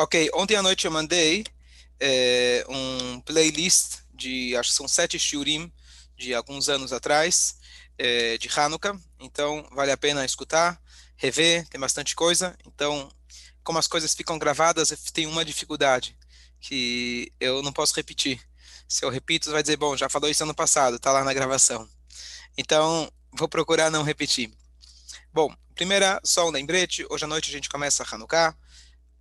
Ok, ontem à noite eu mandei é, um playlist de, acho que são sete shiurim de alguns anos atrás, é, de Hanukkah, então vale a pena escutar, rever, tem bastante coisa, então como as coisas ficam gravadas, tem uma dificuldade, que eu não posso repetir. Se eu repito, vai dizer, bom, já falou isso ano passado, está lá na gravação. Então, vou procurar não repetir. Bom, primeira, só um lembrete, hoje à noite a gente começa Hanukkah,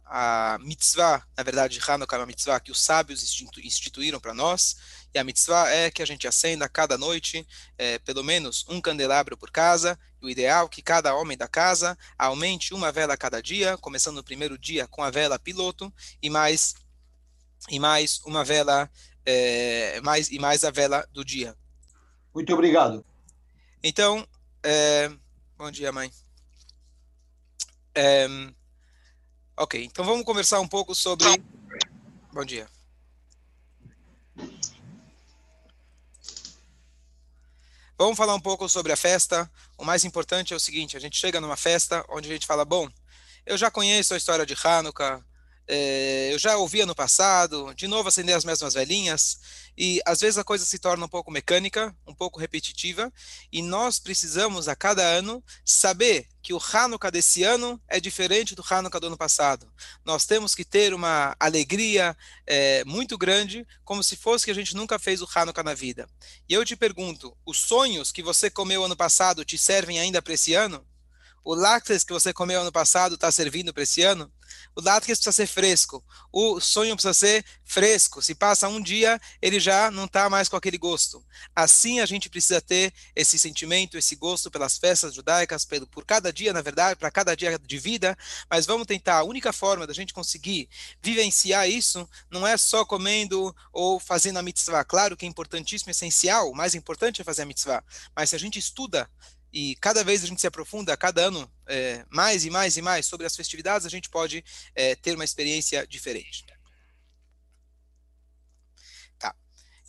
a mitzvah, na verdade, Hanukkah é uma mitzvah que os sábios instituíram para nós, e a mitzvah é que a gente acenda cada noite é, pelo menos um candelabro por casa, e o ideal é que cada homem da casa aumente uma vela a cada dia, começando no primeiro dia com a vela piloto, e mais, e mais uma vela, é, mais, e mais a vela do dia. Muito obrigado. Então, é, bom dia, mãe. Ok, então vamos conversar um pouco sobre. Bom dia. Vamos falar um pouco sobre a festa. O mais importante é o seguinte: a gente chega numa festa onde a gente fala, bom, eu já conheço a história de Hanukkah, é, eu já ouvia no passado, de novo acender as mesmas velhinhas, e às vezes a coisa se torna um pouco mecânica, um pouco repetitiva, e nós precisamos a cada ano saber que o Hanukkah desse ano é diferente do Hanukkah do ano passado. Nós temos que ter uma alegria é, muito grande, como se fosse que a gente nunca fez o Hanukkah na vida. E eu te pergunto, os sonhos que você comeu ano passado te servem ainda para esse ano? O lácteos que você comeu ano passado está servindo para esse ano? O lácteos precisa ser fresco. O sonho precisa ser fresco. Se passa um dia, ele já não está mais com aquele gosto. Assim a gente precisa ter esse sentimento, esse gosto pelas festas judaicas, pelo, por cada dia, na verdade, para cada dia de vida. Mas vamos tentar. A única forma da gente conseguir vivenciar isso não é só comendo ou fazendo a mitzvah. Claro que é importantíssimo, essencial. O mais importante é fazer a mitzvah. Mas se a gente estuda e cada vez a gente se aprofunda, cada ano, é, mais e mais e mais sobre as festividades, a gente pode é, ter uma experiência diferente. Tá.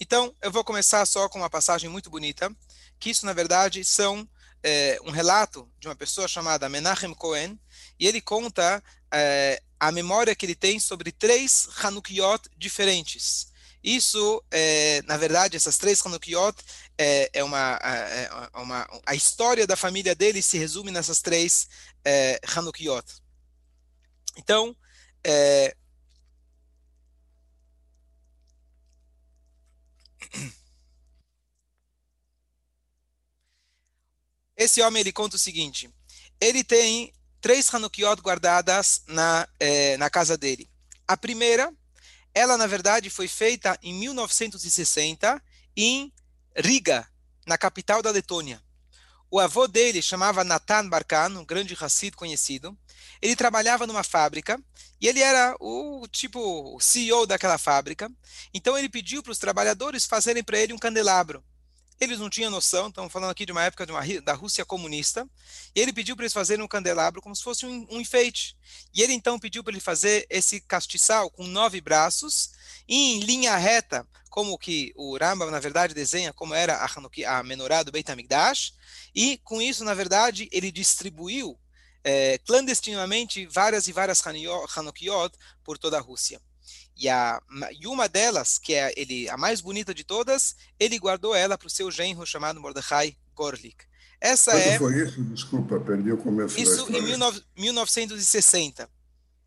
Então, eu vou começar só com uma passagem muito bonita, que isso, na verdade, são é, um relato de uma pessoa chamada Menachem Cohen, e ele conta é, a memória que ele tem sobre três Hanukkot diferentes. Isso, é, na verdade, essas três Hanukkot é, é, uma, é, é uma, A história da família dele se resume nessas três é. Então, é, esse homem ele conta o seguinte: ele tem três Hanukkot guardadas na, é, na casa dele. A primeira ela, na verdade, foi feita em 1960 em Riga, na capital da Letônia. O avô dele chamava Natan Barkan, um grande Hassid conhecido. Ele trabalhava numa fábrica e ele era o tipo CEO daquela fábrica. Então ele pediu para os trabalhadores fazerem para ele um candelabro. Eles não tinham noção, estamos falando aqui de uma época de uma, da Rússia comunista, e ele pediu para eles fazerem um candelabro como se fosse um, um enfeite. E ele então pediu para ele fazer esse castiçal com nove braços, em linha reta, como que o Rambam, na verdade, desenha como era a, Hanukkah, a menorá do Beit HaMikdash, e com isso, na verdade, ele distribuiu é, clandestinamente várias e várias Hanukkot por toda a Rússia. E, a, e uma delas, que é ele, a mais bonita de todas, ele guardou ela para o seu genro chamado Mordechai Gorlik. Essa Quando é. foi isso? Desculpa, perdi o começo Isso em 19, 1960.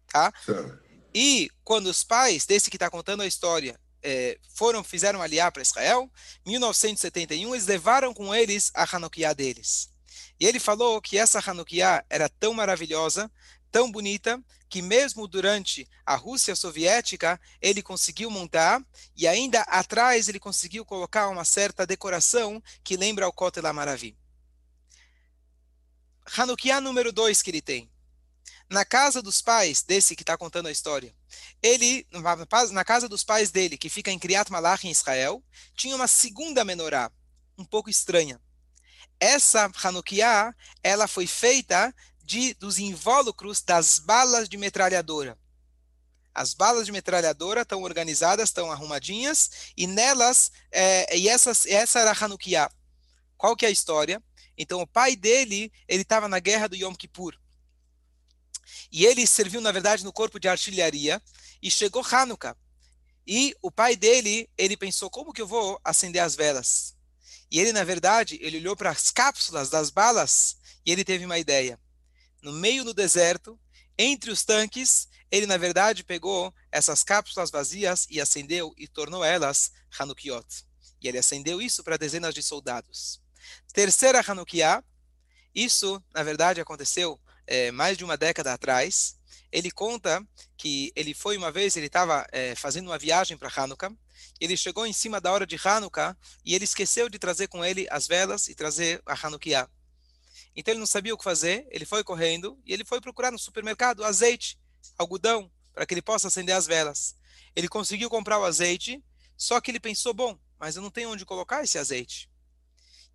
Tá? Certo. E quando os pais desse que está contando a história é, foram fizeram aliar para Israel, em 1971 eles levaram com eles a Hanukkah deles. E ele falou que essa Hanukkah era tão maravilhosa, tão bonita, que mesmo durante a Rússia soviética ele conseguiu montar e ainda atrás ele conseguiu colocar uma certa decoração que lembra o Kotel Amaravi. Hanukkah número 2 que ele tem. Na casa dos pais desse que está contando a história, ele, na casa dos pais dele, que fica em Kriat Malach, em Israel, tinha uma segunda menorá, um pouco estranha. Essa Hanukkah, ela foi feita de, dos invólucros das balas de metralhadora. As balas de metralhadora estão organizadas, estão arrumadinhas, e nelas, é, e essas, essa era Hanukkah. Qual que é a história? Então, o pai dele, ele estava na guerra do Yom Kippur. E ele serviu, na verdade, no corpo de artilharia. E chegou Hanukkah. E o pai dele, ele pensou, como que eu vou acender as velas? E ele, na verdade, ele olhou para as cápsulas das balas e ele teve uma ideia. No meio do deserto, entre os tanques, ele, na verdade, pegou essas cápsulas vazias e acendeu e tornou elas Hanukiot. E ele acendeu isso para dezenas de soldados. Terceira Hanukkah, isso, na verdade, aconteceu é, mais de uma década atrás. Ele conta que ele foi uma vez, ele estava é, fazendo uma viagem para Hanukkah, ele chegou em cima da hora de Hanukkah e ele esqueceu de trazer com ele as velas e trazer a Hanukkah. Então ele não sabia o que fazer, ele foi correndo e ele foi procurar no supermercado azeite, algodão, para que ele possa acender as velas. Ele conseguiu comprar o azeite, só que ele pensou, bom, mas eu não tenho onde colocar esse azeite.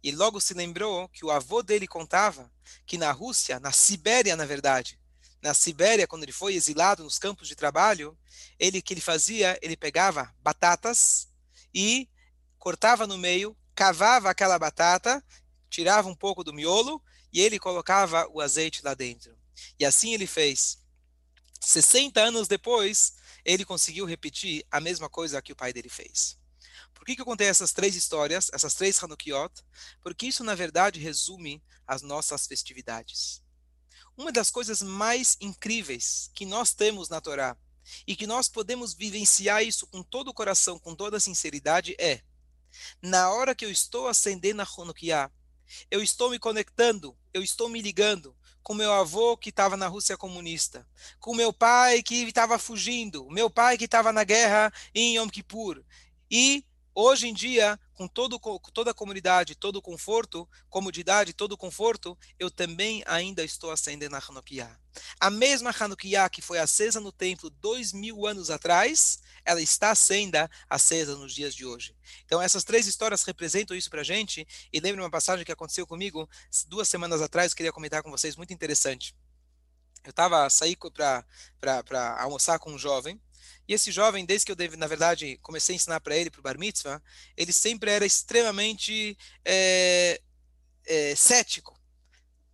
E logo se lembrou que o avô dele contava que na Rússia, na Sibéria, na verdade, na Sibéria, quando ele foi exilado nos campos de trabalho, ele que ele fazia, ele pegava batatas e cortava no meio, cavava aquela batata, tirava um pouco do miolo e ele colocava o azeite lá dentro. E assim ele fez. 60 anos depois, ele conseguiu repetir a mesma coisa que o pai dele fez. Por que, que eu contei essas três histórias, essas três Hanukkot? Porque isso, na verdade, resume as nossas festividades. Uma das coisas mais incríveis que nós temos na Torá e que nós podemos vivenciar isso com todo o coração, com toda a sinceridade, é na hora que eu estou acendendo a Hanukkah, eu estou me conectando, eu estou me ligando com meu avô que estava na Rússia comunista, com meu pai que estava fugindo, meu pai que estava na guerra em Yom Kippur. E Hoje em dia, com, todo, toda a comunidade, todo o conforto, comodidade, todo o conforto, eu também ainda estou acendendo a Hanukkah. A mesma Hanukkah que foi acesa no templo dois mil anos atrás, ela está sendo acesa nos dias de hoje. Então, essas três histórias representam isso para a gente. E lembre uma passagem que aconteceu comigo duas semanas atrás, queria comentar com vocês, muito interessante. Eu estava saí para almoçar com um jovem, e esse jovem, desde que eu, na verdade, comecei a ensinar para ele, para o Bar Mitzvah, ele sempre era extremamente é, é, cético.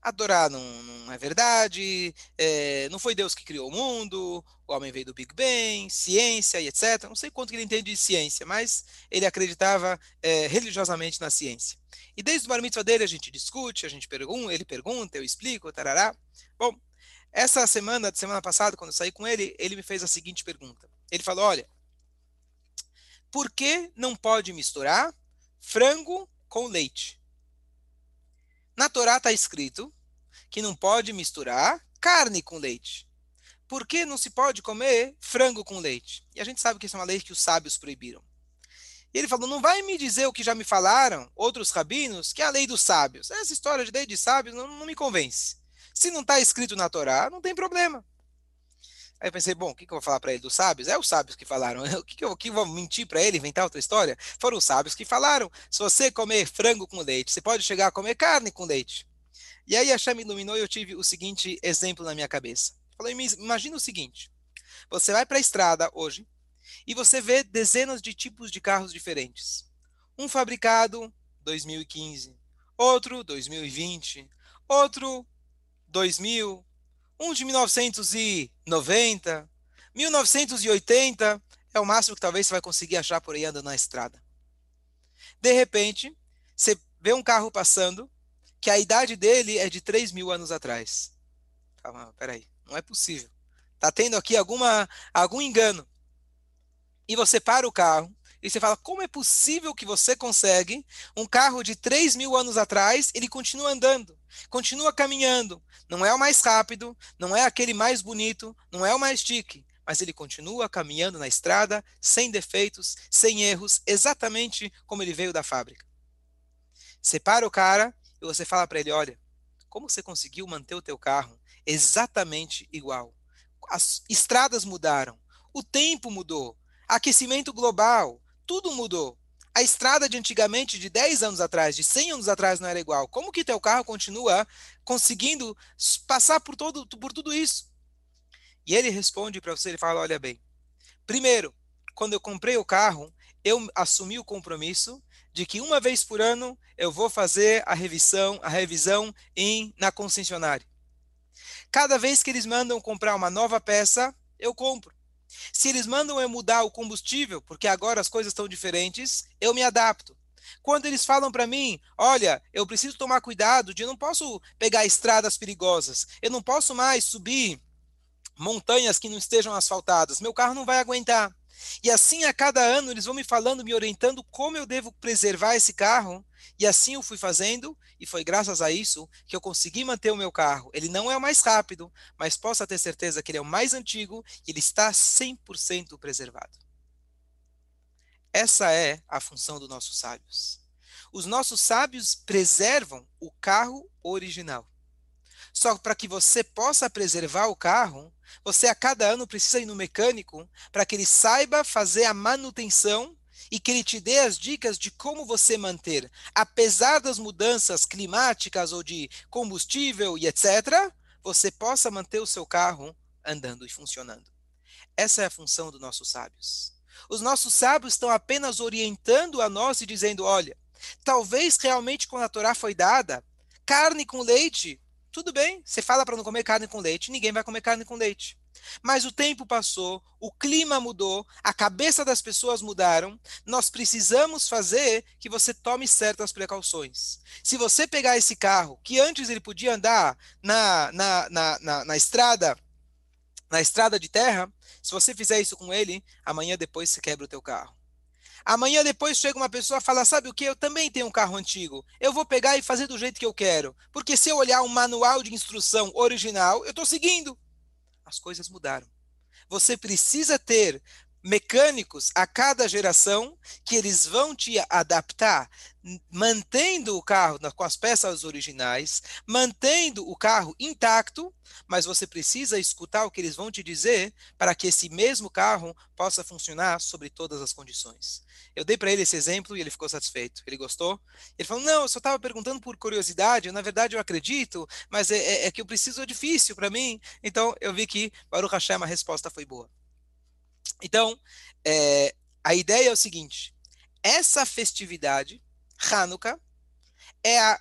Adorar não, não é verdade, é, não foi Deus que criou o mundo, o homem veio do Big Bang, ciência e etc. Não sei quanto ele entende de ciência, mas ele acreditava religiosamente na ciência. E desde o Bar Mitzvah dele a gente discute, a gente pergunta, ele pergunta, eu explico, tarará. Bom, essa semana, semana passada, quando eu saí com ele, ele me fez a seguinte pergunta. Ele falou: olha, por que não pode misturar frango com leite? Na Torá está escrito que não pode misturar carne com leite. Por que não se pode comer frango com leite? E a gente sabe que isso é uma lei que os sábios proibiram. E ele falou: não vai me dizer o que já me falaram outros rabinos, que é a lei dos sábios. Essa história de lei de sábios não, não me convence. Se não está escrito na Torá, não tem problema. Aí eu pensei, bom, o que, que eu vou falar para ele dos sábios? É os sábios que falaram. O que, que eu que vou mentir para ele, inventar outra história? Foram os sábios que falaram. Se você comer frango com leite, você pode chegar a comer carne com leite. E aí a me iluminou e eu tive o seguinte exemplo na minha cabeça. Falei, imagina o seguinte. Você vai para a estrada hoje e você vê dezenas de tipos de carros diferentes. Um fabricado 2015, outro 2020, outro 2000, um de 1990, 1980 é o máximo que talvez você vai conseguir achar por aí andando na estrada. De repente, você vê um carro passando que a idade dele é de 3 mil anos atrás. Calma, peraí, não é possível. Está tendo aqui alguma, algum engano. E você para o carro e você fala, como é possível que você consegue um carro de 3 mil anos atrás, ele continua andando, continua caminhando. Não é o mais rápido, não é aquele mais bonito, não é o mais chique, mas ele continua caminhando na estrada, sem defeitos, sem erros, exatamente como ele veio da fábrica. Você para o cara e você fala para ele, olha, como você conseguiu manter o teu carro exatamente igual? As estradas mudaram, o tempo mudou, aquecimento global, tudo mudou. A estrada de antigamente, de 10 anos atrás, de 100 anos atrás, não era igual. Como que teu carro continua conseguindo passar por, todo, por tudo isso? E ele responde para você, ele fala, olha bem, primeiro, quando eu comprei o carro, eu assumi o compromisso de que uma vez por ano eu vou fazer a revisão, a revisão em, na concessionária. Cada vez que eles mandam comprar uma nova peça, eu compro. Se eles mandam eu mudar o combustível, porque agora as coisas estão diferentes, eu me adapto. Quando eles falam para mim, olha, eu preciso tomar cuidado de eu não posso pegar estradas perigosas, eu não posso mais subir montanhas que não estejam asfaltadas, meu carro não vai aguentar. E assim, a cada ano, eles vão me falando, me orientando como eu devo preservar esse carro. E assim eu fui fazendo, e foi graças a isso que eu consegui manter o meu carro. Ele não é o mais rápido, mas possa ter certeza que ele é o mais antigo e ele está 100% preservado. Essa é a função dos nossos sábios. Os nossos sábios preservam o carro original. Só para que você possa preservar o carro, você a cada ano precisa ir no mecânico para que ele saiba fazer a manutenção e que ele te dê as dicas de como você manter, apesar das mudanças climáticas ou de combustível e etc., você possa manter o seu carro andando e funcionando. Essa é a função dos nossos sábios. Os nossos sábios estão apenas orientando a nós e dizendo: olha, talvez realmente quando a Torá foi dada, carne com leite tudo bem, você fala para não comer carne com leite, ninguém vai comer carne com leite. Mas o tempo passou, o clima mudou, a cabeça das pessoas mudaram. Nós precisamos fazer que você tome certas precauções. Se você pegar esse carro, que antes ele podia andar na, na, na, na, na estrada, na estrada de terra, se você fizer isso com ele, amanhã depois você quebra o teu carro. Amanhã depois chega uma pessoa e fala: Sabe o que? Eu também tenho um carro antigo. Eu vou pegar e fazer do jeito que eu quero. Porque se eu olhar um manual de instrução original, eu estou seguindo. As coisas mudaram. Você precisa ter mecânicos a cada geração que eles vão te adaptar, mantendo o carro com as peças originais, mantendo o carro intacto, mas você precisa escutar o que eles vão te dizer para que esse mesmo carro possa funcionar sobre todas as condições. Eu dei para ele esse exemplo e ele ficou satisfeito. Ele gostou? Ele falou: Não, eu só estava perguntando por curiosidade. Na verdade, eu acredito, mas é, é, é que eu preciso, é difícil para mim. Então, eu vi que, o Hashem, a resposta foi boa. Então, é, a ideia é o seguinte: essa festividade, Hanukkah, é a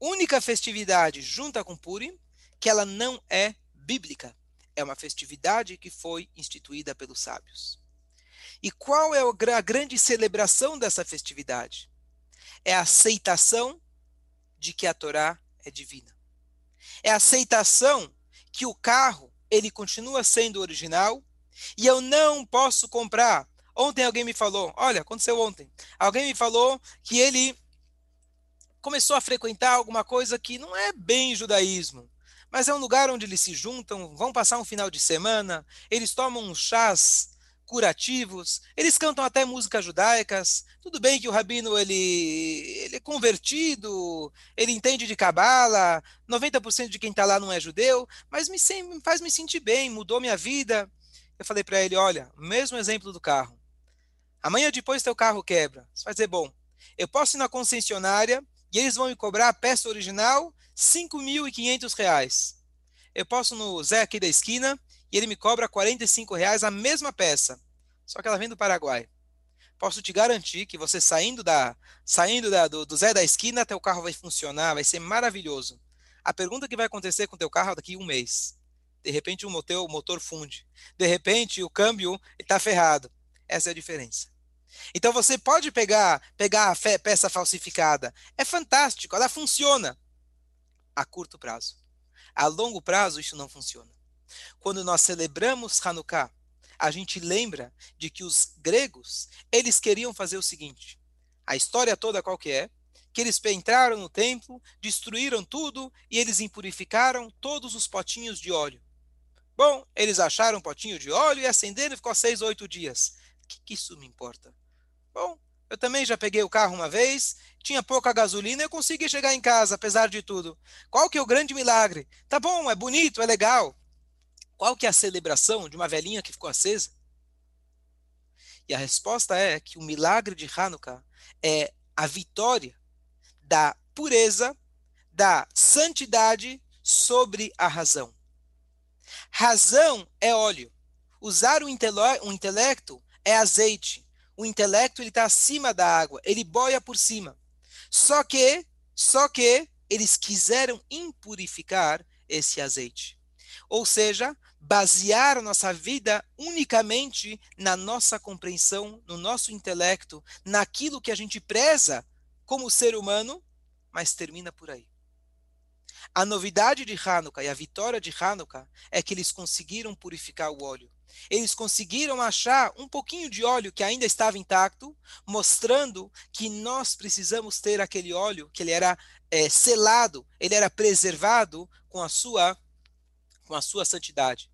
única festividade junta com Purim que ela não é bíblica. É uma festividade que foi instituída pelos sábios. E qual é a grande celebração dessa festividade? É a aceitação de que a Torá é divina. É a aceitação que o carro ele continua sendo original e eu não posso comprar. Ontem alguém me falou, olha, aconteceu ontem. Alguém me falou que ele começou a frequentar alguma coisa que não é bem judaísmo, mas é um lugar onde eles se juntam, vão passar um final de semana, eles tomam um chás curativos, eles cantam até músicas judaicas. Tudo bem que o rabino ele, ele é convertido, ele entende de cabala, 90% de quem está lá não é judeu, mas me faz me sentir bem, mudou minha vida. Eu falei para ele, olha, mesmo exemplo do carro. Amanhã depois teu carro quebra. Você vai dizer, bom, eu posso ir na concessionária e eles vão me cobrar a peça original R$ 5.500. Eu posso no Zé aqui da esquina e ele me cobra 45 reais a mesma peça. Só que ela vem do Paraguai. Posso te garantir que você saindo da saindo da, do, do Zé da esquina, teu carro vai funcionar, vai ser maravilhoso. A pergunta que vai acontecer com teu carro daqui a um mês. De repente o motor, o motor funde. De repente o câmbio está ferrado. Essa é a diferença. Então você pode pegar pegar a peça falsificada. É fantástico, ela funciona a curto prazo. A longo prazo isso não funciona. Quando nós celebramos Hanukkah, a gente lembra de que os gregos, eles queriam fazer o seguinte: a história toda qual que é? Que eles entraram no templo, destruíram tudo e eles impurificaram todos os potinhos de óleo. Bom, eles acharam um potinho de óleo e acenderam e ficou seis, oito dias. O que, que isso me importa? Bom, eu também já peguei o carro uma vez, tinha pouca gasolina e eu consegui chegar em casa, apesar de tudo. Qual que é o grande milagre? Tá bom, é bonito, é legal. Qual que é a celebração de uma velhinha que ficou acesa? E a resposta é que o milagre de Hanukkah é a vitória da pureza, da santidade sobre a razão. Razão é óleo. Usar o, o intelecto é azeite. O intelecto ele está acima da água, ele boia por cima. Só que, só que eles quiseram impurificar esse azeite. Ou seja, basear a nossa vida unicamente na nossa compreensão, no nosso intelecto, naquilo que a gente preza como ser humano, mas termina por aí. A novidade de Hanukkah e a vitória de Hanukkah é que eles conseguiram purificar o óleo. Eles conseguiram achar um pouquinho de óleo que ainda estava intacto, mostrando que nós precisamos ter aquele óleo que ele era é, selado, ele era preservado com a sua com a sua santidade.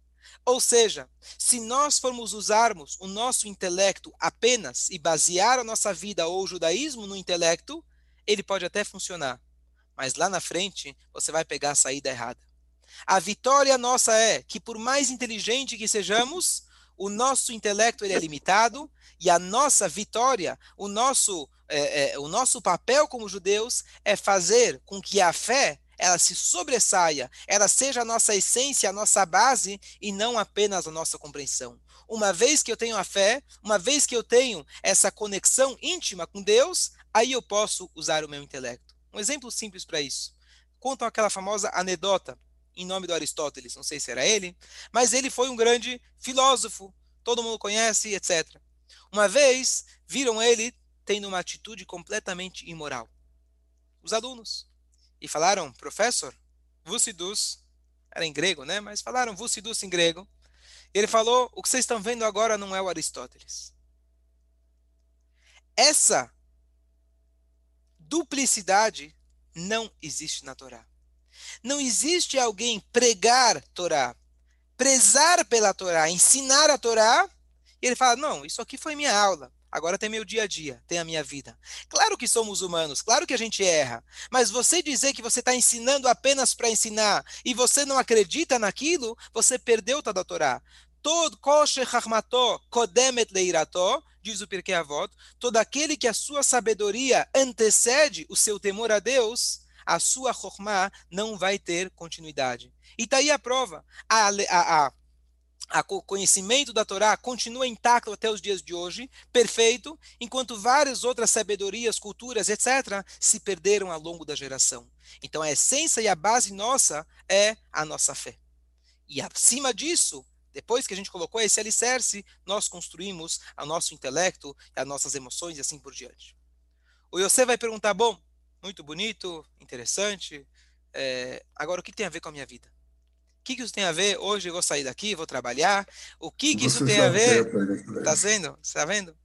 Ou seja, se nós formos usarmos o nosso intelecto apenas e basear a nossa vida ou o judaísmo no intelecto, ele pode até funcionar. Mas lá na frente, você vai pegar a saída errada. A vitória nossa é que, por mais inteligente que sejamos, o nosso intelecto ele é limitado e a nossa vitória, o nosso, é, é, o nosso papel como judeus é fazer com que a fé ela se sobressaia, ela seja a nossa essência, a nossa base e não apenas a nossa compreensão. Uma vez que eu tenho a fé, uma vez que eu tenho essa conexão íntima com Deus, aí eu posso usar o meu intelecto. Um exemplo simples para isso. Contam aquela famosa anedota em nome do Aristóteles, não sei se era ele, mas ele foi um grande filósofo, todo mundo conhece, etc. Uma vez viram ele tendo uma atitude completamente imoral. Os alunos e falaram, professor, vusidus, era em grego, né? Mas falaram vusidus em grego. Ele falou, o que vocês estão vendo agora não é o Aristóteles. Essa duplicidade não existe na Torá. Não existe alguém pregar Torá, prezar pela Torá, ensinar a Torá, e ele fala: "Não, isso aqui foi minha aula. Agora tem meu dia a dia, tem a minha vida. Claro que somos humanos, claro que a gente erra. Mas você dizer que você está ensinando apenas para ensinar e você não acredita naquilo, você perdeu a Torá. Todo kosher harmató kodemet leirato, diz o Pirkei Avot, todo aquele que a sua sabedoria antecede o seu temor a Deus, a sua chokmah não vai ter continuidade. E está aí a prova. A, a, a o conhecimento da Torá continua intacto até os dias de hoje, perfeito, enquanto várias outras sabedorias, culturas, etc., se perderam ao longo da geração. Então a essência e a base nossa é a nossa fé. E acima disso, depois que a gente colocou esse alicerce, nós construímos o nosso intelecto, as nossas emoções e assim por diante. O Yosef vai perguntar: bom, muito bonito, interessante, é, agora o que tem a ver com a minha vida? que, que isso tem a ver? Hoje eu vou sair daqui, vou trabalhar. O que, que isso tem a ver? Está vendo? Está vendo?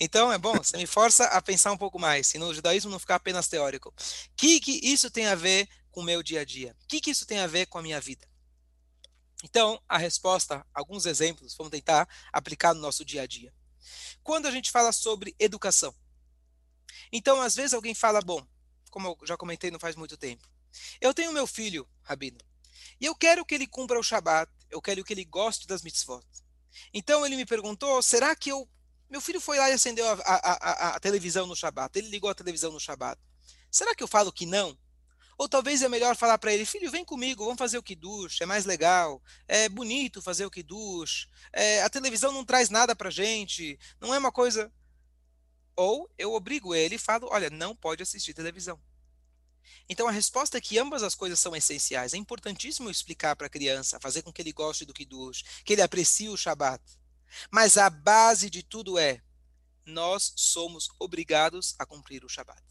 Então é bom, você me força a pensar um pouco mais, se no judaísmo não ficar apenas teórico. O que, que isso tem a ver com o meu dia a dia? O que, que isso tem a ver com a minha vida? Então, a resposta, alguns exemplos, vamos tentar aplicar no nosso dia a dia. Quando a gente fala sobre educação. Então, às vezes alguém fala, bom, como eu já comentei não faz muito tempo, eu tenho meu filho, Rabino, e eu quero que ele cumpra o Shabat, eu quero que ele goste das mitzvot. Então ele me perguntou: será que eu. Meu filho foi lá e acendeu a, a, a, a televisão no Shabat, ele ligou a televisão no Shabat. Será que eu falo que não? Ou talvez é melhor falar para ele, filho, vem comigo, vamos fazer o Kiddush, é mais legal, é bonito fazer o Kiddush, é, a televisão não traz nada para gente, não é uma coisa... Ou eu obrigo ele e falo, olha, não pode assistir televisão. Então a resposta é que ambas as coisas são essenciais. É importantíssimo explicar para a criança, fazer com que ele goste do Kiddush, que ele aprecie o Shabat. Mas a base de tudo é nós somos obrigados a cumprir o Shabat.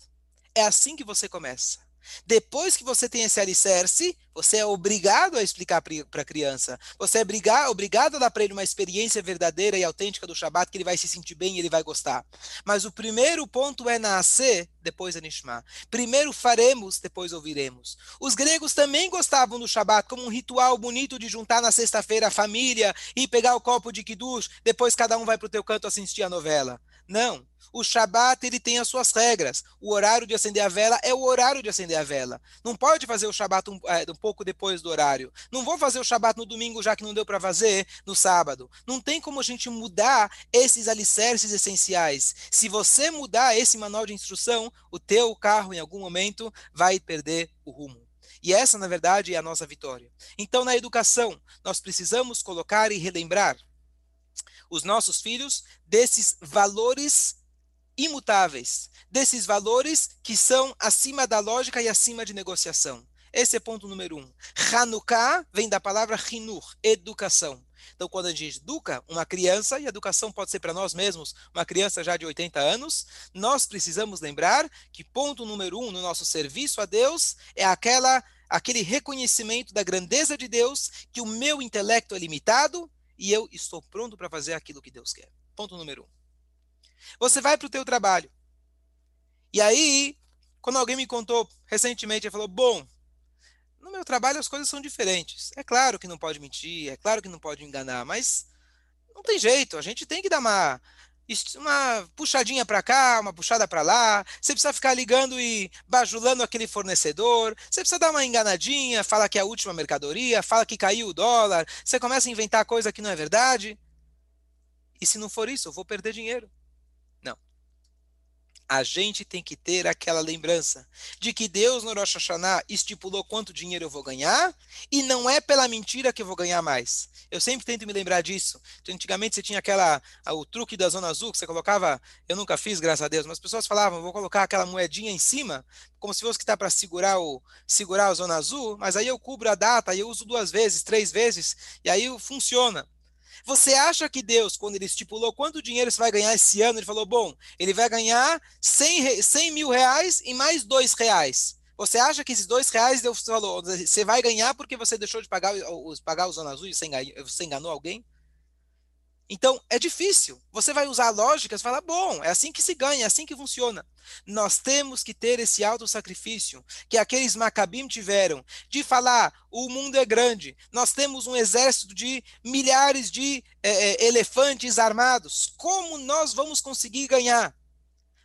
É assim que você começa. Depois que você tem esse alicerce, você é obrigado a explicar para a criança. Você é obrigado, a dar para ele uma experiência verdadeira e autêntica do Shabat, que ele vai se sentir bem e ele vai gostar. Mas o primeiro ponto é nascer, depois é Nishma. Primeiro faremos, depois ouviremos. Os gregos também gostavam do Shabat como um ritual bonito de juntar na sexta-feira a família e pegar o copo de Kiddush, depois cada um vai para o teu canto assistir a novela. Não. O Shabat ele tem as suas regras. O horário de acender a vela é o horário de acender a vela. Não pode fazer o Shabat um, é, um pouco depois do horário. Não vou fazer o Shabat no domingo já que não deu para fazer no sábado. Não tem como a gente mudar esses alicerces essenciais. Se você mudar esse manual de instrução, o teu carro em algum momento vai perder o rumo. E essa, na verdade, é a nossa vitória. Então, na educação, nós precisamos colocar e relembrar os nossos filhos desses valores imutáveis, desses valores que são acima da lógica e acima de negociação. Esse é ponto número um. Hanukkah vem da palavra hinur, educação. Então, quando a gente educa uma criança, e educação pode ser para nós mesmos, uma criança já de 80 anos, nós precisamos lembrar que ponto número um no nosso serviço a Deus é aquela, aquele reconhecimento da grandeza de Deus, que o meu intelecto é limitado e eu estou pronto para fazer aquilo que Deus quer. Ponto número um. Você vai para o teu trabalho. E aí, quando alguém me contou recentemente, ele falou, bom, no meu trabalho as coisas são diferentes. É claro que não pode mentir, é claro que não pode enganar, mas não tem jeito. A gente tem que dar uma uma puxadinha para cá, uma puxada para lá. Você precisa ficar ligando e bajulando aquele fornecedor. Você precisa dar uma enganadinha, fala que é a última mercadoria, fala que caiu o dólar. Você começa a inventar coisa que não é verdade. E se não for isso, eu vou perder dinheiro a gente tem que ter aquela lembrança de que Deus no Rosh Hashanah estipulou quanto dinheiro eu vou ganhar e não é pela mentira que eu vou ganhar mais. Eu sempre tento me lembrar disso. Antigamente você tinha aquela o truque da zona azul que você colocava, eu nunca fiz, graças a Deus, mas as pessoas falavam, vou colocar aquela moedinha em cima, como se fosse que está para segurar o segurar a zona azul, mas aí eu cubro a data, aí eu uso duas vezes, três vezes e aí funciona. Você acha que Deus, quando ele estipulou quanto dinheiro você vai ganhar esse ano, ele falou, bom, ele vai ganhar 100, 100 mil reais e mais dois reais. Você acha que esses dois reais Deus falou, você vai ganhar porque você deixou de pagar, pagar o Zona Azul e você enganou alguém? Então, é difícil. Você vai usar a lógica, você fala, bom, é assim que se ganha, é assim que funciona. Nós temos que ter esse alto sacrifício que aqueles macabim tiveram, de falar, o mundo é grande, nós temos um exército de milhares de é, elefantes armados. Como nós vamos conseguir ganhar?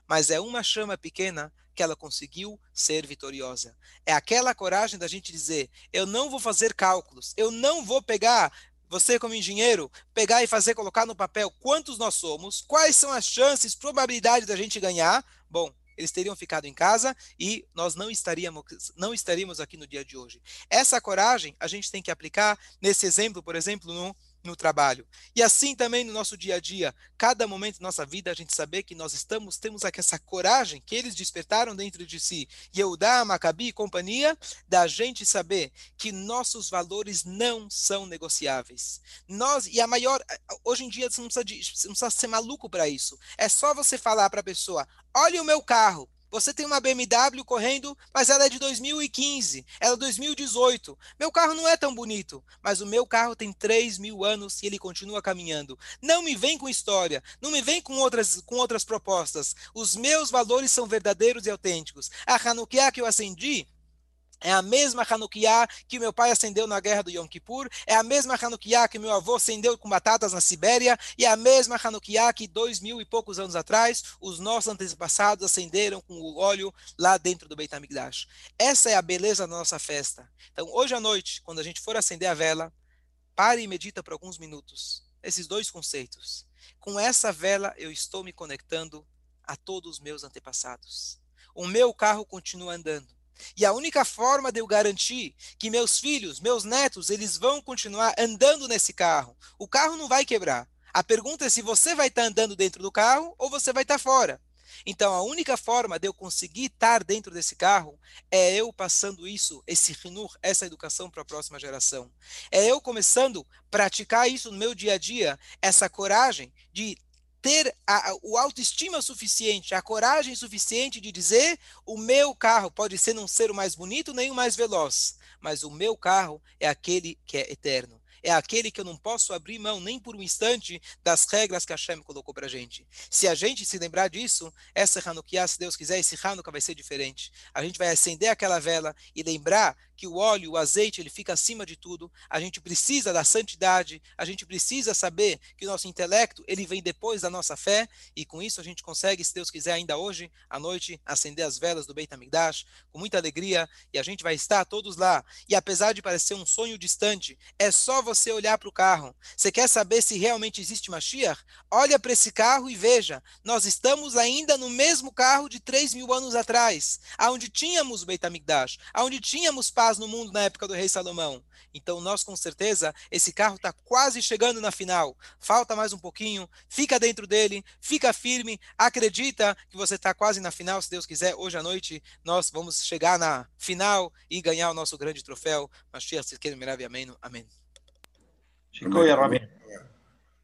Mas é uma chama pequena que ela conseguiu ser vitoriosa. É aquela coragem da gente dizer: eu não vou fazer cálculos, eu não vou pegar você como engenheiro, pegar e fazer, colocar no papel quantos nós somos, quais são as chances, probabilidade da gente ganhar, bom, eles teriam ficado em casa e nós não estaríamos, não estaríamos aqui no dia de hoje. Essa coragem a gente tem que aplicar nesse exemplo, por exemplo, no no trabalho. E assim também no nosso dia a dia, cada momento da nossa vida, a gente saber que nós estamos, temos essa coragem que eles despertaram dentro de si, Yehudá, Macabi e companhia, da gente saber que nossos valores não são negociáveis. Nós, e a maior, hoje em dia você não precisa, de, você não precisa ser maluco para isso. É só você falar para a pessoa, olha o meu carro, você tem uma BMW correndo, mas ela é de 2015, ela é 2018. Meu carro não é tão bonito, mas o meu carro tem 3 mil anos e ele continua caminhando. Não me vem com história, não me vem com outras, com outras propostas. Os meus valores são verdadeiros e autênticos. A Hanukkah que eu acendi é a mesma Hanukkah que meu pai acendeu na guerra do Yom Kippur, é a mesma Hanukkah que meu avô acendeu com batatas na Sibéria, e é a mesma Hanukkah que dois mil e poucos anos atrás os nossos antepassados acenderam com o óleo lá dentro do Beit HaMikdash. Essa é a beleza da nossa festa. Então, hoje à noite, quando a gente for acender a vela, pare e medita por alguns minutos. Esses dois conceitos. Com essa vela eu estou me conectando a todos os meus antepassados. O meu carro continua andando e a única forma de eu garantir que meus filhos, meus netos, eles vão continuar andando nesse carro, o carro não vai quebrar. A pergunta é se você vai estar andando dentro do carro ou você vai estar fora. Então, a única forma de eu conseguir estar dentro desse carro é eu passando isso, esse rinur, essa educação para a próxima geração. É eu começando a praticar isso no meu dia a dia, essa coragem de ter a, o autoestima suficiente, a coragem suficiente de dizer: o meu carro pode ser não ser o mais bonito nem o mais veloz, mas o meu carro é aquele que é eterno é aquele que eu não posso abrir mão nem por um instante das regras que Hashem colocou para a gente. Se a gente se lembrar disso, essa Hanukkah, se Deus quiser, esse Hanukkah vai ser diferente. A gente vai acender aquela vela e lembrar que o óleo, o azeite, ele fica acima de tudo. A gente precisa da santidade, a gente precisa saber que o nosso intelecto, ele vem depois da nossa fé, e com isso a gente consegue, se Deus quiser, ainda hoje, à noite, acender as velas do Beit HaMikdash, com muita alegria, e a gente vai estar todos lá. E apesar de parecer um sonho distante, é só você olhar para o carro. Você quer saber se realmente existe Mashiach? Olha para esse carro e veja. Nós estamos ainda no mesmo carro de 3 mil anos atrás, aonde tínhamos Beit HaMikdash, aonde tínhamos paz no mundo na época do rei Salomão. Então, nós, com certeza, esse carro está quase chegando na final. Falta mais um pouquinho. Fica dentro dele, fica firme, acredita que você está quase na final. Se Deus quiser, hoje à noite nós vamos chegar na final e ganhar o nosso grande troféu. Mashiach Tzidkenu Merav Amém. Amém.